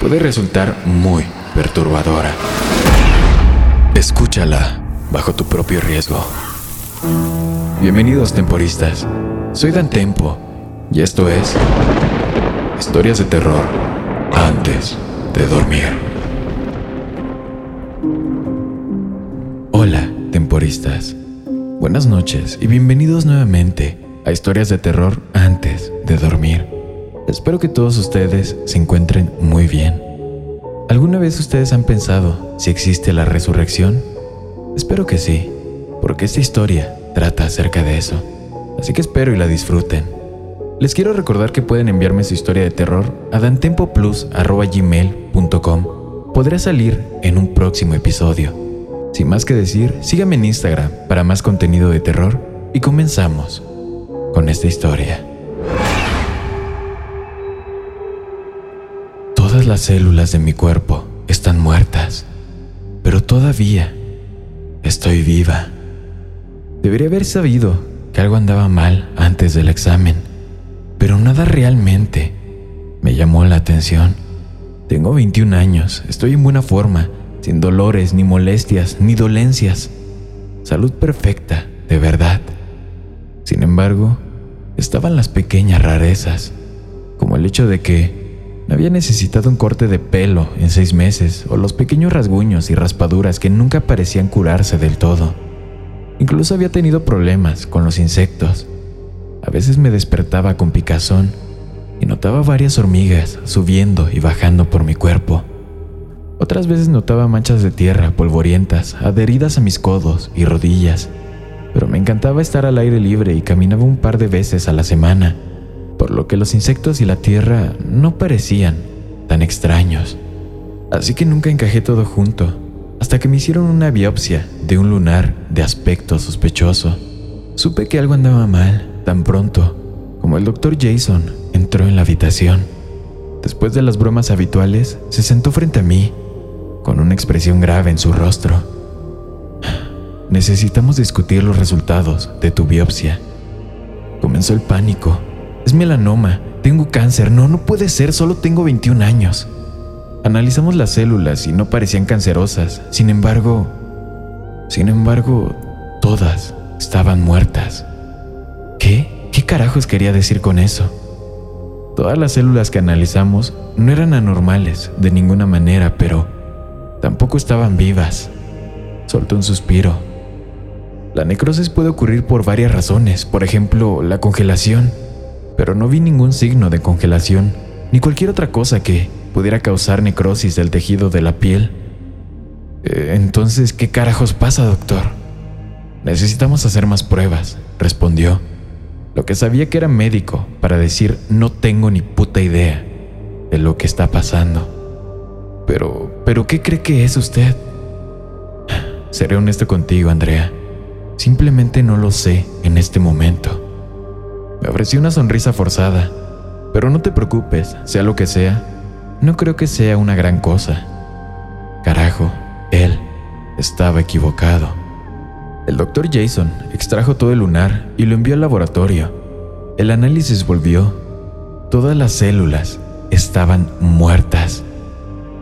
puede resultar muy perturbadora. Escúchala bajo tu propio riesgo. Bienvenidos temporistas. Soy Dan Tempo y esto es Historias de terror antes de dormir. Hola, temporistas. Buenas noches y bienvenidos nuevamente a Historias de terror antes de dormir. Espero que todos ustedes se encuentren muy bien. ¿Alguna vez ustedes han pensado si existe la resurrección? Espero que sí, porque esta historia trata acerca de eso. Así que espero y la disfruten. Les quiero recordar que pueden enviarme su historia de terror a dantempoplus.gmail.com. Podrá salir en un próximo episodio. Sin más que decir, síganme en Instagram para más contenido de terror y comenzamos con esta historia. Todas las células de mi cuerpo están muertas, pero todavía estoy viva. Debería haber sabido que algo andaba mal antes del examen, pero nada realmente me llamó la atención. Tengo 21 años, estoy en buena forma sin dolores, ni molestias, ni dolencias. Salud perfecta, de verdad. Sin embargo, estaban las pequeñas rarezas, como el hecho de que no había necesitado un corte de pelo en seis meses o los pequeños rasguños y raspaduras que nunca parecían curarse del todo. Incluso había tenido problemas con los insectos. A veces me despertaba con picazón y notaba varias hormigas subiendo y bajando por mi cuerpo. Otras veces notaba manchas de tierra polvorientas adheridas a mis codos y rodillas, pero me encantaba estar al aire libre y caminaba un par de veces a la semana, lo que los insectos y la tierra no parecían tan extraños. Así que nunca encajé todo junto, hasta que me hicieron una biopsia de un lunar de aspecto sospechoso. Supe que algo andaba mal tan pronto como el doctor Jason entró en la habitación. Después de las bromas habituales, se sentó frente a mí con una expresión grave en su rostro. Necesitamos discutir los resultados de tu biopsia. Comenzó el pánico. Es melanoma. Tengo cáncer. No, no puede ser. Solo tengo 21 años. Analizamos las células y no parecían cancerosas. Sin embargo, sin embargo, todas estaban muertas. ¿Qué? ¿Qué carajos quería decir con eso? Todas las células que analizamos no eran anormales de ninguna manera, pero Tampoco estaban vivas. Soltó un suspiro. La necrosis puede ocurrir por varias razones, por ejemplo, la congelación, pero no vi ningún signo de congelación, ni cualquier otra cosa que pudiera causar necrosis del tejido de la piel. Eh, entonces, ¿qué carajos pasa, doctor? Necesitamos hacer más pruebas, respondió. Lo que sabía que era médico para decir no tengo ni puta idea de lo que está pasando. Pero, pero ¿qué cree que es usted? Seré honesto contigo, Andrea. Simplemente no lo sé en este momento. Me ofreció una sonrisa forzada, pero no te preocupes, sea lo que sea, no creo que sea una gran cosa. Carajo, él estaba equivocado. El doctor Jason extrajo todo el lunar y lo envió al laboratorio. El análisis volvió. Todas las células estaban muertas.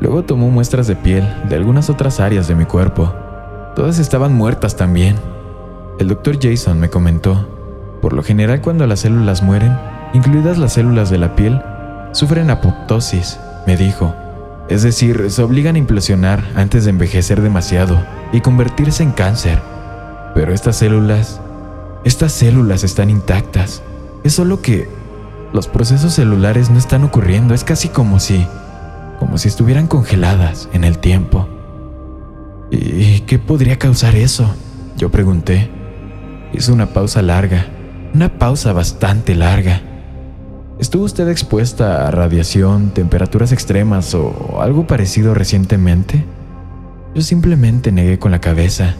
Luego tomó muestras de piel de algunas otras áreas de mi cuerpo. Todas estaban muertas también. El doctor Jason me comentó, por lo general cuando las células mueren, incluidas las células de la piel, sufren apoptosis, me dijo. Es decir, se obligan a implosionar antes de envejecer demasiado y convertirse en cáncer. Pero estas células, estas células están intactas. Es solo que los procesos celulares no están ocurriendo, es casi como si como si estuvieran congeladas en el tiempo. ¿Y qué podría causar eso? Yo pregunté. Hizo una pausa larga, una pausa bastante larga. ¿Estuvo usted expuesta a radiación, temperaturas extremas o algo parecido recientemente? Yo simplemente negué con la cabeza.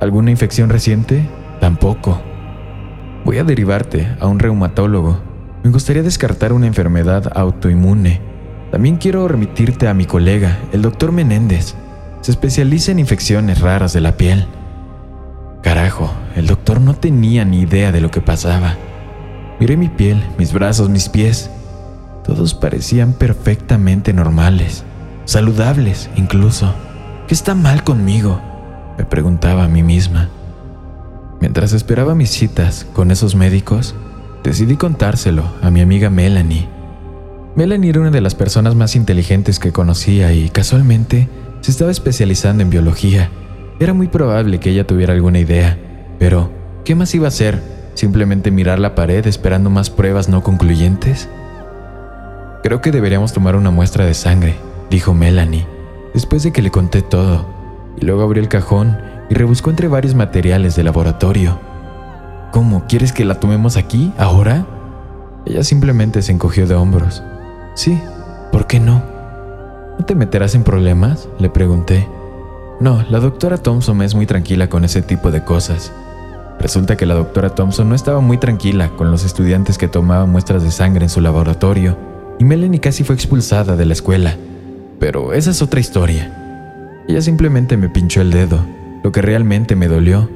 ¿Alguna infección reciente? Tampoco. Voy a derivarte a un reumatólogo. Me gustaría descartar una enfermedad autoinmune. También quiero remitirte a mi colega, el doctor Menéndez. Se especializa en infecciones raras de la piel. Carajo, el doctor no tenía ni idea de lo que pasaba. Miré mi piel, mis brazos, mis pies. Todos parecían perfectamente normales, saludables incluso. ¿Qué está mal conmigo? Me preguntaba a mí misma. Mientras esperaba mis citas con esos médicos, decidí contárselo a mi amiga Melanie. Melanie era una de las personas más inteligentes que conocía y casualmente se estaba especializando en biología. Era muy probable que ella tuviera alguna idea, pero ¿qué más iba a hacer? ¿Simplemente mirar la pared esperando más pruebas no concluyentes? Creo que deberíamos tomar una muestra de sangre, dijo Melanie, después de que le conté todo, y luego abrió el cajón y rebuscó entre varios materiales de laboratorio. ¿Cómo? ¿Quieres que la tomemos aquí, ahora? Ella simplemente se encogió de hombros. Sí, ¿por qué no? ¿No te meterás en problemas? Le pregunté. No, la doctora Thompson es muy tranquila con ese tipo de cosas. Resulta que la doctora Thompson no estaba muy tranquila con los estudiantes que tomaban muestras de sangre en su laboratorio, y Melanie casi fue expulsada de la escuela. Pero esa es otra historia. Ella simplemente me pinchó el dedo, lo que realmente me dolió,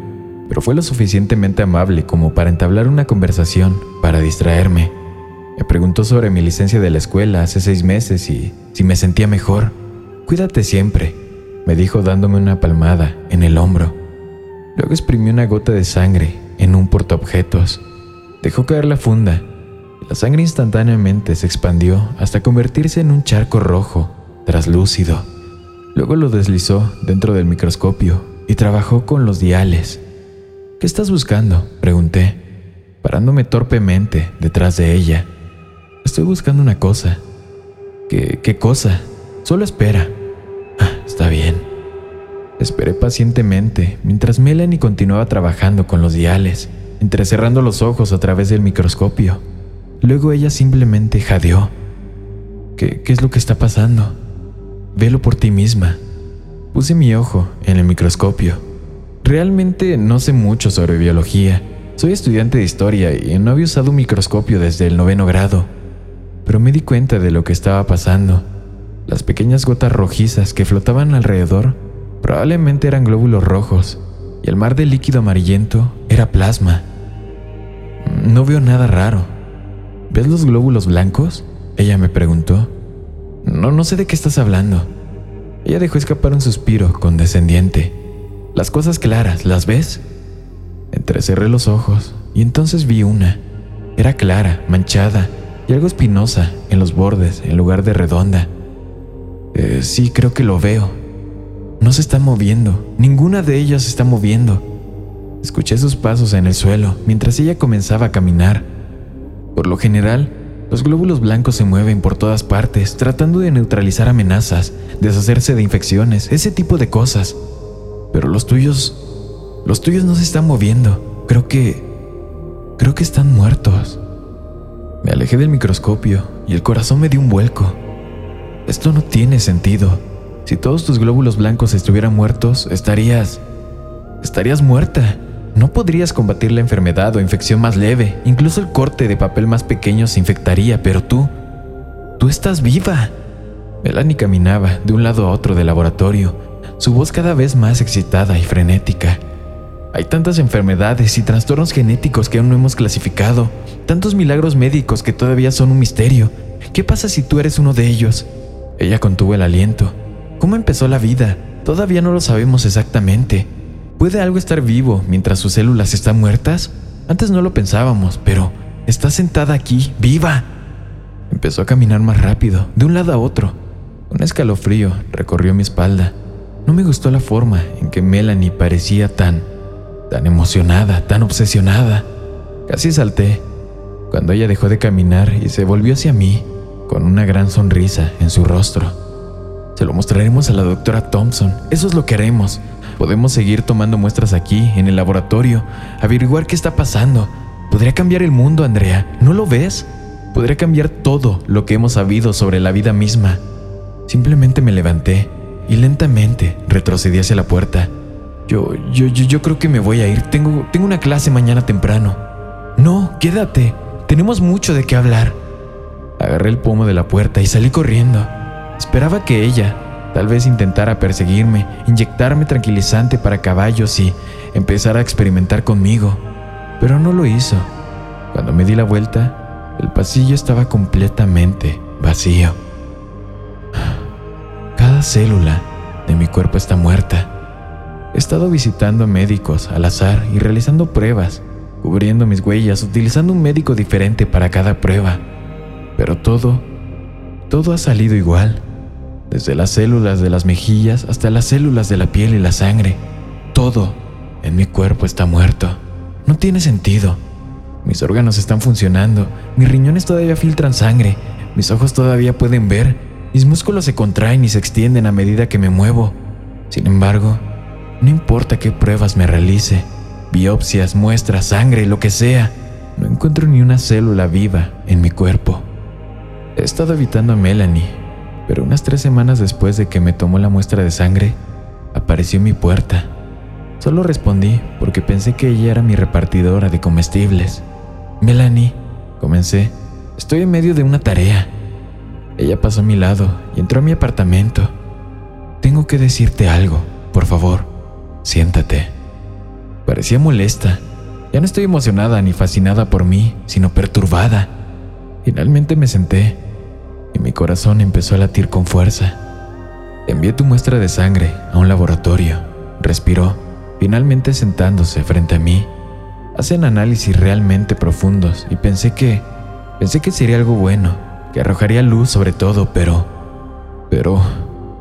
pero fue lo suficientemente amable como para entablar una conversación, para distraerme. Me preguntó sobre mi licencia de la escuela hace seis meses y si me sentía mejor. Cuídate siempre, me dijo dándome una palmada en el hombro. Luego exprimió una gota de sangre en un portaobjetos. Dejó caer la funda la sangre instantáneamente se expandió hasta convertirse en un charco rojo, traslúcido. Luego lo deslizó dentro del microscopio y trabajó con los diales. ¿Qué estás buscando? pregunté, parándome torpemente detrás de ella. Estoy buscando una cosa. ¿Qué, qué cosa? Solo espera. Está bien. Esperé pacientemente mientras Melanie continuaba trabajando con los diales, entrecerrando los ojos a través del microscopio. Luego ella simplemente jadeó. ¿Qué, ¿Qué es lo que está pasando? Velo por ti misma. Puse mi ojo en el microscopio. Realmente no sé mucho sobre biología. Soy estudiante de historia y no había usado un microscopio desde el noveno grado. Pero me di cuenta de lo que estaba pasando. Las pequeñas gotas rojizas que flotaban alrededor Probablemente eran glóbulos rojos y el mar de líquido amarillento era plasma. No veo nada raro. ¿Ves los glóbulos blancos? Ella me preguntó. No, no sé de qué estás hablando. Ella dejó escapar un suspiro condescendiente. Las cosas claras, ¿las ves? Entrecerré los ojos y entonces vi una. Era clara, manchada y algo espinosa en los bordes en lugar de redonda. Eh, sí, creo que lo veo, no se están moviendo, ninguna de ellas se está moviendo. Escuché sus pasos en el suelo mientras ella comenzaba a caminar. Por lo general, los glóbulos blancos se mueven por todas partes, tratando de neutralizar amenazas, deshacerse de infecciones, ese tipo de cosas. Pero los tuyos... Los tuyos no se están moviendo. Creo que... Creo que están muertos. Me alejé del microscopio y el corazón me dio un vuelco. Esto no tiene sentido. Si todos tus glóbulos blancos estuvieran muertos, estarías... estarías muerta. No podrías combatir la enfermedad o infección más leve. Incluso el corte de papel más pequeño se infectaría, pero tú... tú estás viva. Melanie caminaba de un lado a otro del laboratorio, su voz cada vez más excitada y frenética. Hay tantas enfermedades y trastornos genéticos que aún no hemos clasificado, tantos milagros médicos que todavía son un misterio. ¿Qué pasa si tú eres uno de ellos? Ella contuvo el aliento ¿Cómo empezó la vida? Todavía no lo sabemos exactamente. ¿Puede algo estar vivo mientras sus células están muertas? Antes no lo pensábamos, pero está sentada aquí, viva. Empezó a caminar más rápido, de un lado a otro. Un escalofrío recorrió mi espalda. No me gustó la forma en que Melanie parecía tan, tan emocionada, tan obsesionada. Casi salté cuando ella dejó de caminar y se volvió hacia mí con una gran sonrisa en su rostro. Se lo mostraremos a la doctora Thompson. Eso es lo que haremos. Podemos seguir tomando muestras aquí, en el laboratorio, averiguar qué está pasando. Podría cambiar el mundo, Andrea. ¿No lo ves? podría cambiar todo lo que hemos sabido sobre la vida misma. Simplemente me levanté y lentamente retrocedí hacia la puerta. Yo, yo, yo, yo creo que me voy a ir. Tengo, tengo una clase mañana temprano. No, quédate. Tenemos mucho de qué hablar. Agarré el pomo de la puerta y salí corriendo. Esperaba que ella, tal vez intentara perseguirme, inyectarme tranquilizante para caballos y empezara a experimentar conmigo, pero no lo hizo. Cuando me di la vuelta, el pasillo estaba completamente vacío. Cada célula de mi cuerpo está muerta. He estado visitando médicos al azar y realizando pruebas, cubriendo mis huellas, utilizando un médico diferente para cada prueba. Pero todo, todo ha salido igual, desde las células de las mejillas hasta las células de la piel y la sangre. Todo en mi cuerpo está muerto. No tiene sentido. Mis órganos están funcionando, mis riñones todavía filtran sangre, mis ojos todavía pueden ver, mis músculos se contraen y se extienden a medida que me muevo. Sin embargo, no importa qué pruebas me realice, biopsias, muestras, sangre, lo que sea, no encuentro ni una célula viva en mi cuerpo. He estado evitando a Melanie, pero unas tres semanas después de que me tomó la muestra de sangre, apareció en mi puerta. Solo respondí porque pensé que ella era mi repartidora de comestibles. Melanie, comencé, estoy en medio de una tarea. Ella pasó a mi lado y entró a mi apartamento. Tengo que decirte algo, por favor, siéntate. Parecía molesta. Ya no estoy emocionada ni fascinada por mí, sino perturbada. Finalmente me senté y mi corazón empezó a latir con fuerza. Envié tu muestra de sangre a un laboratorio. Respiró, finalmente sentándose frente a mí. Hacen análisis realmente profundos y pensé que pensé que sería algo bueno, que arrojaría luz sobre todo, pero pero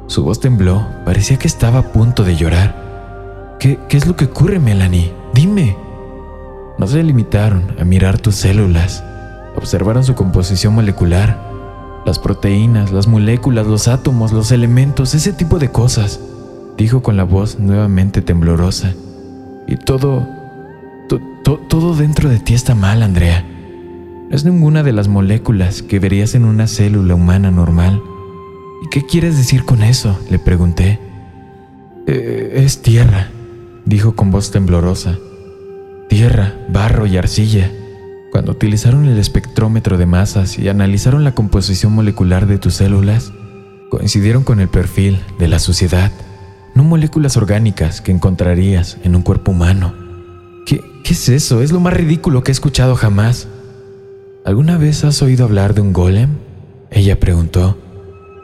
su voz tembló, parecía que estaba a punto de llorar. ¿Qué, qué es lo que ocurre, Melanie? Dime. No se limitaron a mirar tus células, observaron su composición molecular, las proteínas, las moléculas, los átomos, los elementos, ese tipo de cosas, dijo con la voz nuevamente temblorosa. Y todo, todo dentro de ti está mal, Andrea. Es ninguna de las moléculas que verías en una célula humana normal. ¿Y qué quieres decir con eso? le pregunté. Eh, es tierra, dijo con voz temblorosa. Tierra, barro y arcilla. Cuando utilizaron el espectrómetro de masas y analizaron la composición molecular de tus células, coincidieron con el perfil de la suciedad, no moléculas orgánicas que encontrarías en un cuerpo humano. ¿Qué, ¿Qué es eso? Es lo más ridículo que he escuchado jamás. ¿Alguna vez has oído hablar de un golem? Ella preguntó.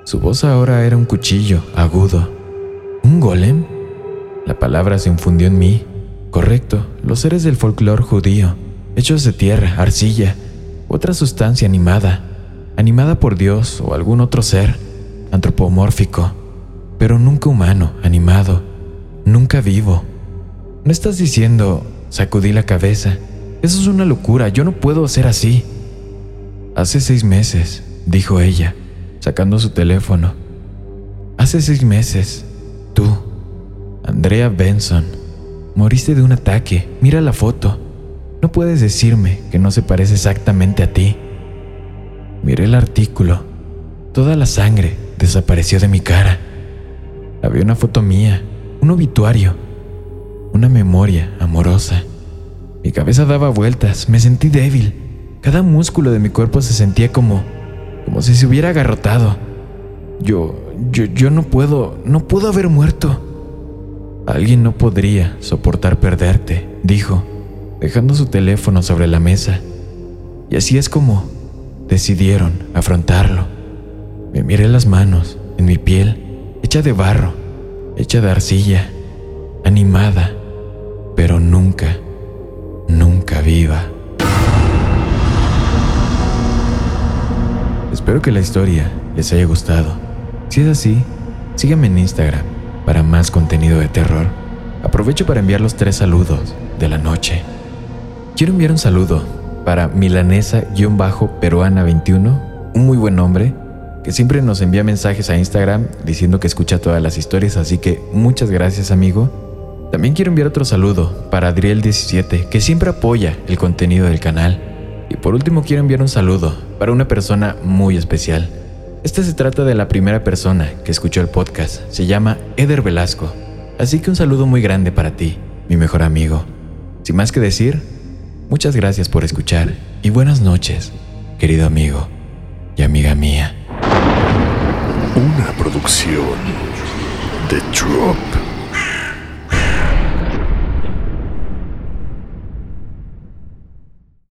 Su voz ahora era un cuchillo agudo. ¿Un golem? La palabra se infundió en mí. Correcto, los seres del folclore judío hechos de tierra, arcilla, otra sustancia animada, animada por Dios o algún otro ser, antropomórfico, pero nunca humano, animado, nunca vivo. No estás diciendo, sacudí la cabeza, eso es una locura, yo no puedo ser así. Hace seis meses, dijo ella, sacando su teléfono. Hace seis meses, tú, Andrea Benson, moriste de un ataque, mira la foto. No puedes decirme que no se parece exactamente a ti. Miré el artículo. Toda la sangre desapareció de mi cara. Había una foto mía, un obituario, una memoria amorosa. Mi cabeza daba vueltas, me sentí débil. Cada músculo de mi cuerpo se sentía como como si se hubiera agarrotado. Yo yo yo no puedo, no puedo haber muerto. Alguien no podría soportar perderte, dijo dejando su teléfono sobre la mesa. Y así es como decidieron afrontarlo. Me miré las manos, en mi piel, hecha de barro, hecha de arcilla, animada, pero nunca, nunca viva. Espero que la historia les haya gustado. Si es así, síganme en Instagram para más contenido de terror. Aprovecho para enviar los tres saludos de la noche. Quiero enviar un saludo para milanesa-peruana21, un muy buen hombre, que siempre nos envía mensajes a Instagram diciendo que escucha todas las historias, así que muchas gracias amigo. También quiero enviar otro saludo para Adriel17, que siempre apoya el contenido del canal. Y por último quiero enviar un saludo para una persona muy especial. Esta se trata de la primera persona que escuchó el podcast, se llama Eder Velasco. Así que un saludo muy grande para ti, mi mejor amigo. Sin más que decir, Muchas gracias por escuchar y buenas noches, querido amigo y amiga mía. Una producción de Drop.